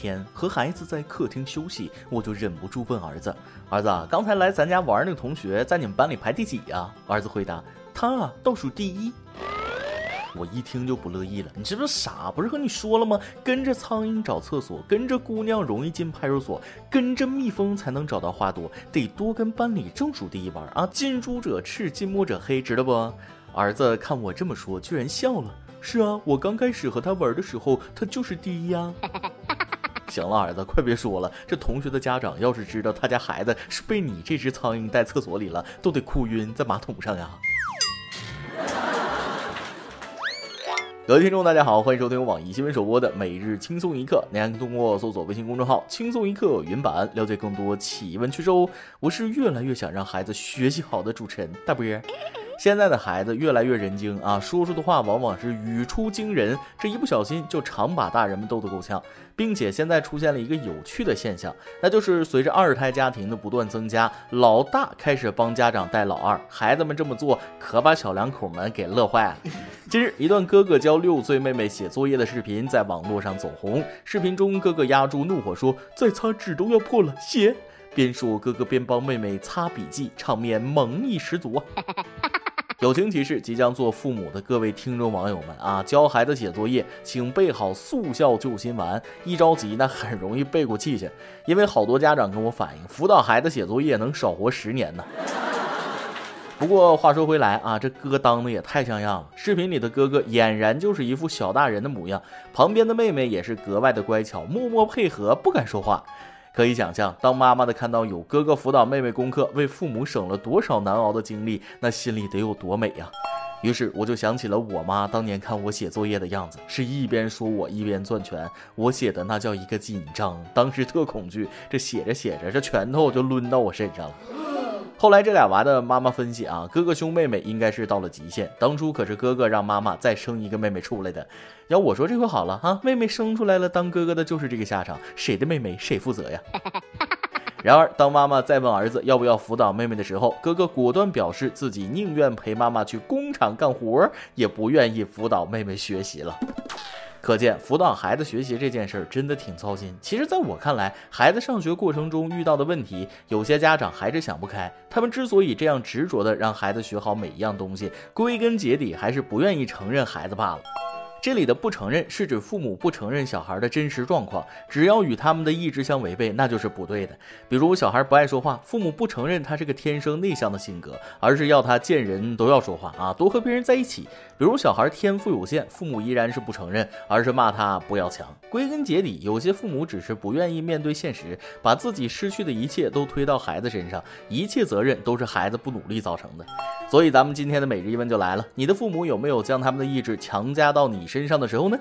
天和孩子在客厅休息，我就忍不住问儿子：“儿子，刚才来咱家玩那个同学在你们班里排第几呀？”儿子回答：“他啊，倒数第一。”我一听就不乐意了，你是不是傻？不是和你说了吗？跟着苍蝇找厕所，跟着姑娘容易进派出所，跟着蜜蜂才能找到花朵，得多跟班里正数第一玩啊！近朱者赤，近墨者黑，知道不？儿子看我这么说，居然笑了。是啊，我刚开始和他玩的时候，他就是第一呀。行了，儿子，快别说了。这同学的家长要是知道他家孩子是被你这只苍蝇带厕所里了，都得哭晕在马桶上呀。各位听众，大家好，欢迎收听网易新闻首播的《每日轻松一刻》，您还可以通过搜索微信公众号“轻松一刻”云版了解更多奇闻趣事哦。我是越来越想让孩子学习好的主持人大波儿。现在的孩子越来越人精啊，说出的话往往是语出惊人，这一不小心就常把大人们逗得够呛。并且现在出现了一个有趣的现象，那就是随着二胎家庭的不断增加，老大开始帮家长带老二，孩子们这么做可把小两口们给乐坏了。近日，一段哥哥教六岁妹妹写作业的视频在网络上走红。视频中，哥哥压住怒火说：“再擦纸都要破了，写！”边说，哥哥边帮妹妹擦笔记，场面萌意十足啊。友情提示：即将做父母的各位听众网友们啊，教孩子写作业，请备好速效救心丸。一着急，那很容易背过气去。因为好多家长跟我反映，辅导孩子写作业能少活十年呢。不过话说回来啊，这哥当的也太像样了。视频里的哥哥俨然就是一副小大人的模样，旁边的妹妹也是格外的乖巧，默默配合，不敢说话。可以想象，当妈妈的看到有哥哥辅导妹妹功课，为父母省了多少难熬的精力，那心里得有多美呀！于是我就想起了我妈当年看我写作业的样子，是一边说我一边攥拳，我写的那叫一个紧张，当时特恐惧，这写着写着，这拳头就抡到我身上了。后来这俩娃的妈妈分析啊，哥哥兄妹妹应该是到了极限，当初可是哥哥让妈妈再生一个妹妹出来的。要我说这回好了啊，妹妹生出来了，当哥哥的就是这个下场，谁的妹妹谁负责呀？然而当妈妈再问儿子要不要辅导妹妹的时候，哥哥果断表示自己宁愿陪妈妈去工厂干活，也不愿意辅导妹妹学习了。可见辅导孩子学习这件事儿真的挺操心。其实，在我看来，孩子上学过程中遇到的问题，有些家长还是想不开。他们之所以这样执着的让孩子学好每一样东西，归根结底还是不愿意承认孩子罢了。这里的不承认是指父母不承认小孩的真实状况，只要与他们的意志相违背，那就是不对的。比如小孩不爱说话，父母不承认他是个天生内向的性格，而是要他见人都要说话啊，多和别人在一起。比如小孩天赋有限，父母依然是不承认，而是骂他不要强。归根结底，有些父母只是不愿意面对现实，把自己失去的一切都推到孩子身上，一切责任都是孩子不努力造成的。所以咱们今天的每日一问就来了：你的父母有没有将他们的意志强加到你身上的时候呢？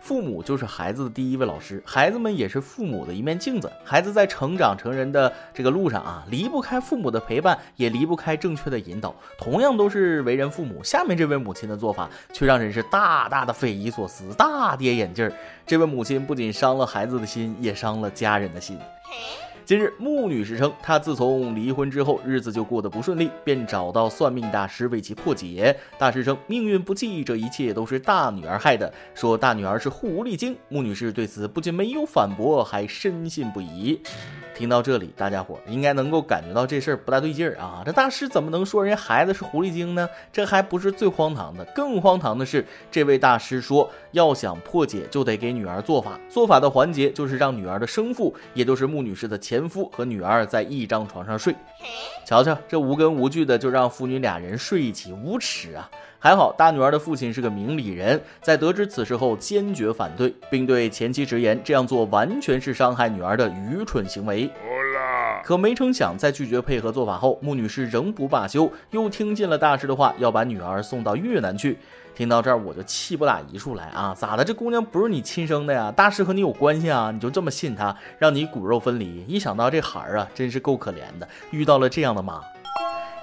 父母就是孩子的第一位老师，孩子们也是父母的一面镜子。孩子在成长成人的这个路上啊，离不开父母的陪伴，也离不开正确的引导。同样都是为人父母，下面这位母亲的做法却让人是大大的匪夷所思，大跌眼镜。这位母亲不仅伤了孩子的心，也伤了家人的心。近日，穆女士称，她自从离婚之后，日子就过得不顺利，便找到算命大师为其破解。大师称命运不济，这一切都是大女儿害的，说大女儿是狐狸精。穆女士对此不仅没有反驳，还深信不疑。听到这里，大家伙应该能够感觉到这事儿不大对劲儿啊！这大师怎么能说人家孩子是狐狸精呢？这还不是最荒唐的，更荒唐的是，这位大师说，要想破解，就得给女儿做法。做法的环节就是让女儿的生父，也就是穆女士的前夫和女儿在一张床上睡。瞧瞧，这无根无据的就让父女俩人睡一起，无耻啊！还好，大女儿的父亲是个明理人，在得知此事后坚决反对，并对前妻直言这样做完全是伤害女儿的愚蠢行为。可没成想，在拒绝配合做法后，穆女士仍不罢休，又听进了大师的话，要把女儿送到越南去。听到这儿，我就气不打一处来啊！咋的？这姑娘不是你亲生的呀？大师和你有关系啊？你就这么信他，让你骨肉分离？一想到这孩儿啊，真是够可怜的，遇到了这样的妈。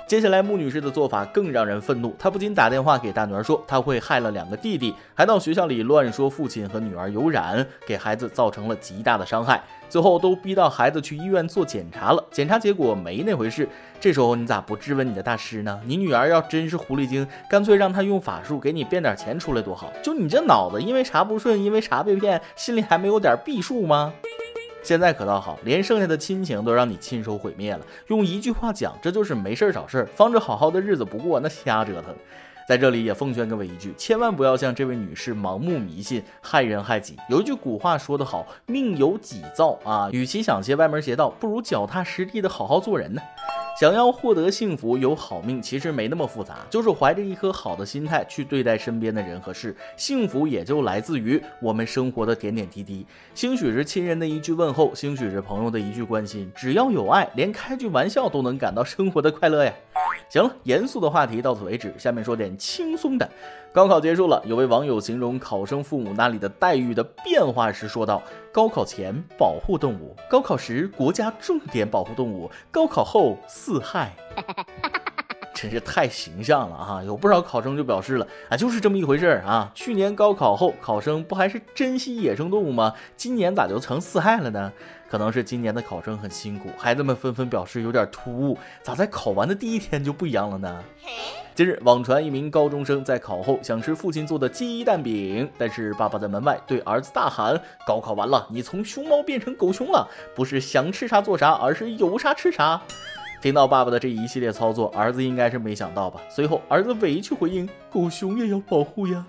接下来，穆女士的做法更让人愤怒。她不仅打电话给大女儿说她会害了两个弟弟，还到学校里乱说父亲和女儿有染，给孩子造成了极大的伤害。最后都逼到孩子去医院做检查了，检查结果没那回事。这时候你咋不质问你的大师呢？你女儿要真是狐狸精，干脆让她用法术给你变点钱出来多好。就你这脑子，因为啥不顺，因为啥被骗，心里还没有点避数吗？现在可倒好，连剩下的亲情都让你亲手毁灭了。用一句话讲，这就是没事儿找事儿，防着好好的日子不过，那瞎折腾。在这里也奉劝各位一句，千万不要像这位女士盲目迷信，害人害己。有一句古话说得好，命由己造啊，与其想些歪门邪道，不如脚踏实地的好好做人呢。想要获得幸福，有好命，其实没那么复杂，就是怀着一颗好的心态去对待身边的人和事，幸福也就来自于我们生活的点点滴滴。兴许是亲人的一句问候，兴许是朋友的一句关心，只要有爱，连开句玩笑都能感到生活的快乐呀。行了，严肃的话题到此为止，下面说点轻松的。高考结束了，有位网友形容考生父母那里的待遇的变化时说道：“高考前保护动物，高考时国家重点保护动物，高考后四害。”真是太形象了啊！有不少考生就表示了啊，就是这么一回事儿啊。去年高考后，考生不还是珍惜野生动物吗？今年咋就成四害了呢？可能是今年的考生很辛苦，孩子们纷纷表示有点突兀，咋在考完的第一天就不一样了呢？近日，网传一名高中生在考后想吃父亲做的鸡蛋饼，但是爸爸在门外对儿子大喊：“高考完了，你从熊猫变成狗熊了，不是想吃啥做啥，而是有啥吃啥。”听到爸爸的这一系列操作，儿子应该是没想到吧？随后，儿子委屈回应：“狗熊也要保护呀。”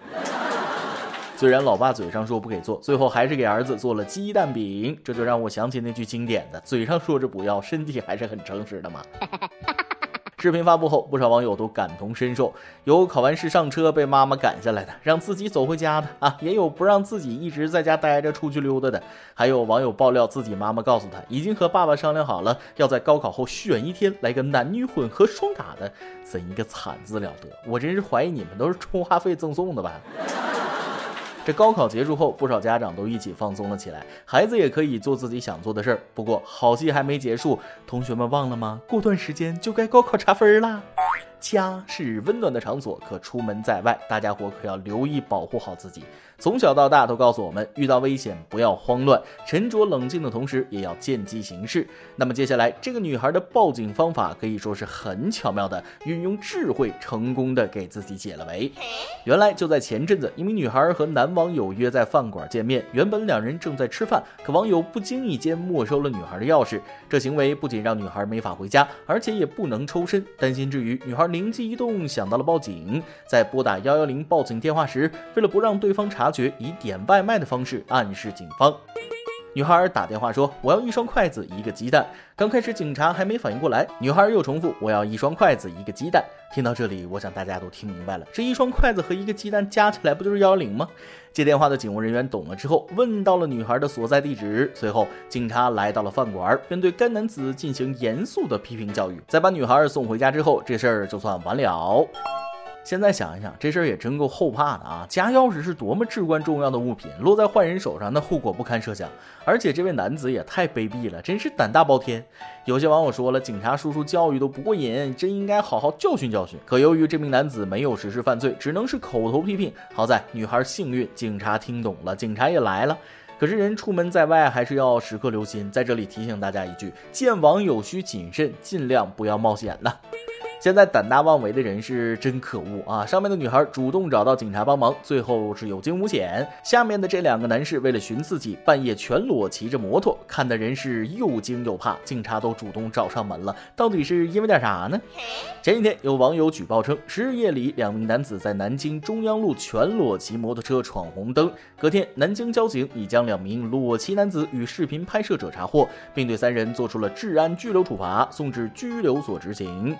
虽然老爸嘴上说不给做，最后还是给儿子做了鸡蛋饼，这就让我想起那句经典的：“嘴上说着不要，身体还是很诚实的嘛。”视频发布后，不少网友都感同身受，有考完试上车被妈妈赶下来的，让自己走回家的啊，也有不让自己一直在家待着出去溜达的，还有网友爆料自己妈妈告诉他已经和爸爸商量好了，要在高考后选一天来个男女混合双打的，怎一个惨字了得！我真是怀疑你们都是充话费赠送的吧。高考结束后，不少家长都一起放松了起来，孩子也可以做自己想做的事儿。不过好戏还没结束，同学们忘了吗？过段时间就该高考查分啦。家是温暖的场所，可出门在外，大家伙可要留意保护好自己。从小到大都告诉我们，遇到危险不要慌乱，沉着冷静的同时也要见机行事。那么接下来这个女孩的报警方法可以说是很巧妙的，运用智慧成功的给自己解了围。原来就在前阵子，一名女孩和男网友约在饭馆见面，原本两人正在吃饭，可网友不经意间没收了女孩的钥匙，这行为不仅让女孩没法回家，而且也不能抽身。担心之余，女孩灵机一动，想到了报警。在拨打幺幺零报警电话时，为了不让对方察。觉以点外卖的方式暗示警方。女孩打电话说：“我要一双筷子，一个鸡蛋。”刚开始警察还没反应过来，女孩又重复：“我要一双筷子，一个鸡蛋。”听到这里，我想大家都听明白了，这一双筷子和一个鸡蛋加起来不就是幺幺零吗？接电话的警务人员懂了之后，问到了女孩的所在地址。随后，警察来到了饭馆，便对该男子进行严肃的批评教育。在把女孩送回家之后，这事儿就算完了。现在想一想，这事儿也真够后怕的啊！家钥匙是多么至关重要的物品，落在坏人手上，那后果不堪设想。而且这位男子也太卑鄙了，真是胆大包天。有些网友说了，警察叔叔教育都不过瘾，真应该好好教训教训。可由于这名男子没有实施犯罪，只能是口头批评。好在女孩幸运，警察听懂了，警察也来了。可是人出门在外，还是要时刻留心。在这里提醒大家一句：见网友需谨慎，尽量不要冒险呐。现在胆大妄为的人是真可恶啊！上面的女孩主动找到警察帮忙，最后是有惊无险。下面的这两个男士为了寻刺激，半夜全裸骑着摩托，看的人是又惊又怕。警察都主动找上门了，到底是因为点啥呢？前几天有网友举报称，十日夜里两名男子在南京中央路全裸骑摩托车闯红灯。隔天，南京交警已将两名裸骑男子与视频拍摄者查获，并对三人做出了治安拘留处罚，送至拘留所执行。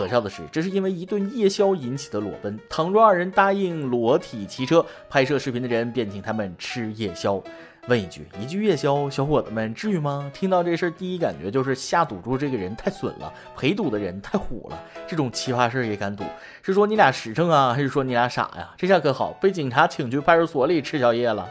可笑的是，这是因为一顿夜宵引起的裸奔。倘若二人答应裸体骑车拍摄视频的人，便请他们吃夜宵。问一句，一句夜宵，小伙子们至于吗？听到这事儿，第一感觉就是下赌注这个人太损了，陪赌的人太虎了。这种奇葩事儿也敢赌，是说你俩实诚啊，还是说你俩傻呀？这下可好，被警察请去派出所里吃宵夜了。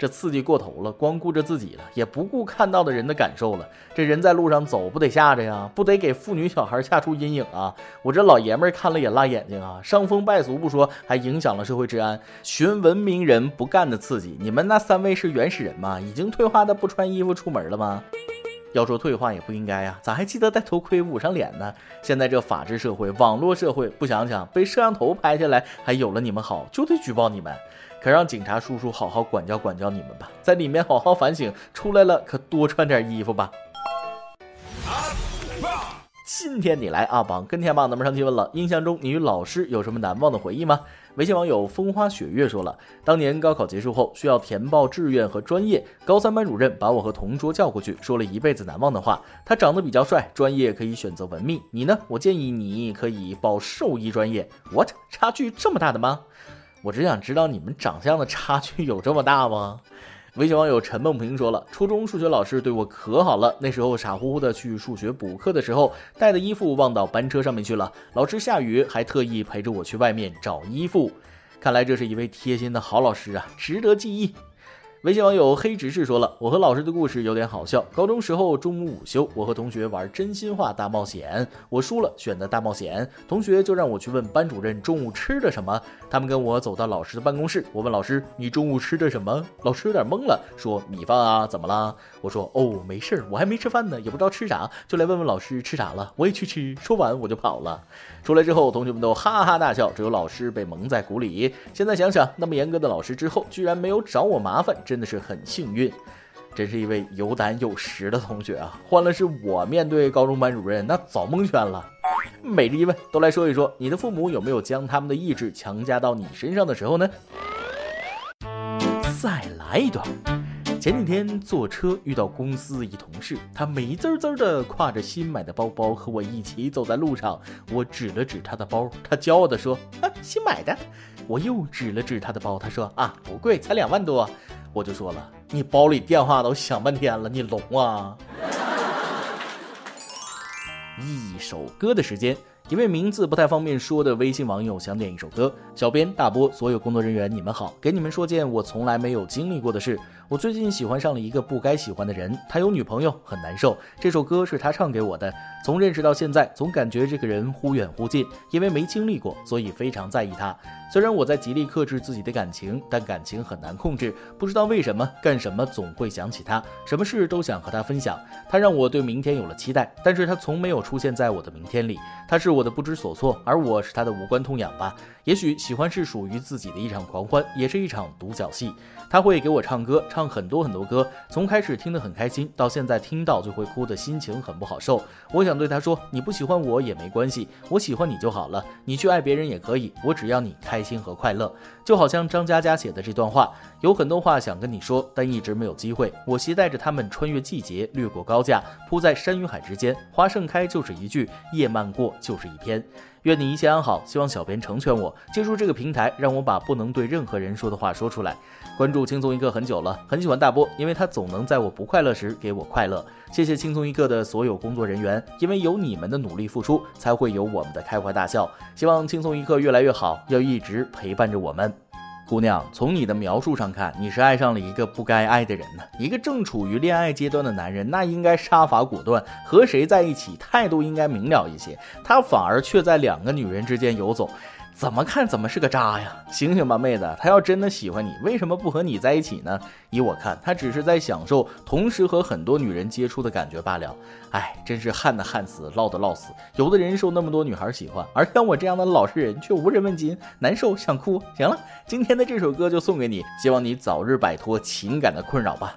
这刺激过头了，光顾着自己了，也不顾看到的人的感受了。这人在路上走，不得吓着呀？不得给妇女小孩吓出阴影啊？我这老爷们儿看了也辣眼睛啊！伤风败俗不说，还影响了社会治安。寻文明人不干的刺激，你们那三位是原始人吗？已经退化的不穿衣服出门了吗？要说退化也不应该呀，咋还记得戴头盔捂上脸呢？现在这法治社会、网络社会，不想想被摄像头拍下来，还有了你们好，就得举报你们。可让警察叔叔好好管教管教你们吧，在里面好好反省，出来了可多穿点衣服吧。今天你来阿榜跟天榜，咱们上期问了，印象中你与老师有什么难忘的回忆吗？微信网友风花雪月说了，当年高考结束后需要填报志愿和专业，高三班主任把我和同桌叫过去，说了一辈子难忘的话。他长得比较帅，专业可以选择文秘。你呢？我建议你可以报兽医专业。What？差距这么大的吗？我只想知道你们长相的差距 有这么大吗？微信网友陈梦平说了，初中数学老师对我可好了，那时候傻乎乎的去数学补课的时候，带的衣服忘到班车上面去了，老师下雨还特意陪着我去外面找衣服，看来这是一位贴心的好老师啊，值得记忆。微信网友黑执事说了，我和老师的故事有点好笑。高中时候中午午休，我和同学玩真心话大冒险，我输了，选的大冒险，同学就让我去问班主任中午吃的什么。他们跟我走到老师的办公室，我问老师，你中午吃的什么？老师有点懵了，说米饭啊，怎么了？我说哦，没事儿，我还没吃饭呢，也不知道吃啥，就来问问老师吃啥了。我也去吃，说完我就跑了。出来之后，同学们都哈哈大笑，只有老师被蒙在鼓里。现在想想，那么严格的老师之后，居然没有找我麻烦。真的是很幸运，真是一位有胆有识的同学啊！换了是我面对高中班主任，那早蒙圈了。每日一问，都来说一说，你的父母有没有将他们的意志强加到你身上的时候呢？再来一段。前几天坐车遇到公司一同事，他美滋滋的挎着新买的包包和我一起走在路上。我指了指他的包，他骄傲的说：“啊，新买的。”我又指了指他的包，他说：“啊，不贵，才两万多。”我就说了：“你包里电话都响半天了，你聋啊？”一首歌的时间。一位名字不太方便说的微信网友想点一首歌。小编大波，所有工作人员，你们好，给你们说件我从来没有经历过的事。我最近喜欢上了一个不该喜欢的人，他有女朋友，很难受。这首歌是他唱给我的。从认识到现在，总感觉这个人忽远忽近，因为没经历过，所以非常在意他。虽然我在极力克制自己的感情，但感情很难控制。不知道为什么，干什么总会想起他，什么事都想和他分享。他让我对明天有了期待，但是他从没有出现在我的明天里。他是我的不知所措，而我是他的无关痛痒吧。也许喜欢是属于自己的一场狂欢，也是一场独角戏。他会给我唱歌，唱唱很多很多歌，从开始听得很开心，到现在听到就会哭的心情很不好受。我想对他说，你不喜欢我也没关系，我喜欢你就好了。你去爱别人也可以，我只要你开心和快乐。就好像张嘉佳写的这段话，有很多话想跟你说，但一直没有机会。我携带着他们穿越季节，掠过高架，铺在山与海之间。花盛开就是一句，叶漫过就是一篇。愿你一切安好，希望小编成全我，借助这个平台，让我把不能对任何人说的话说出来。关注轻松一刻很久了，很喜欢大波，因为他总能在我不快乐时给我快乐。谢谢轻松一刻的所有工作人员，因为有你们的努力付出，才会有我们的开怀大笑。希望轻松一刻越来越好，要一直陪伴着我们。姑娘，从你的描述上看，你是爱上了一个不该爱的人呢。一个正处于恋爱阶段的男人，那应该杀伐果断，和谁在一起态度应该明了一些。他反而却在两个女人之间游走。怎么看怎么是个渣呀！醒醒吧，妹子，他要真的喜欢你，为什么不和你在一起呢？以我看，他只是在享受同时和很多女人接触的感觉罢了。哎，真是旱的旱死，涝的涝死。有的人受那么多女孩喜欢，而像我这样的老实人却无人问津，难受想哭。行了，今天的这首歌就送给你，希望你早日摆脱情感的困扰吧。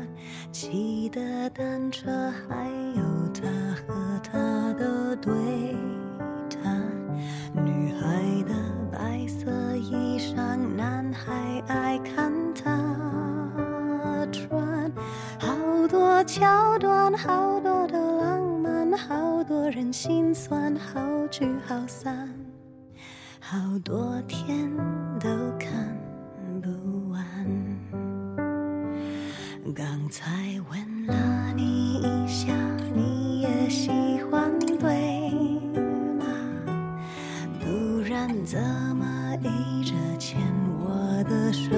骑的单车，还有他和他的对谈。女孩的白色衣裳，男孩爱看她穿。好多桥段，好多的浪漫，好多人心酸，好聚好散，好多天都看。再吻了你一下，你也喜欢对吗？不然怎么一直牵我的手？